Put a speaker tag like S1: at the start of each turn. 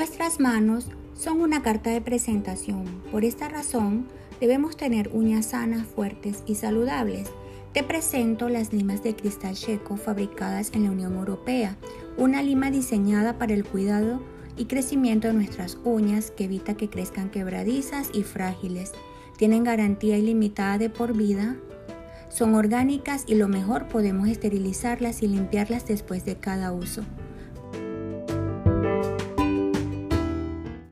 S1: Nuestras manos son una carta de presentación. Por esta razón, debemos tener uñas sanas, fuertes y saludables. Te presento las limas de cristal checo fabricadas en la Unión Europea, una lima diseñada para el cuidado y crecimiento de nuestras uñas que evita que crezcan quebradizas y frágiles. Tienen garantía ilimitada de por vida. Son orgánicas y lo mejor podemos esterilizarlas y limpiarlas después de cada uso.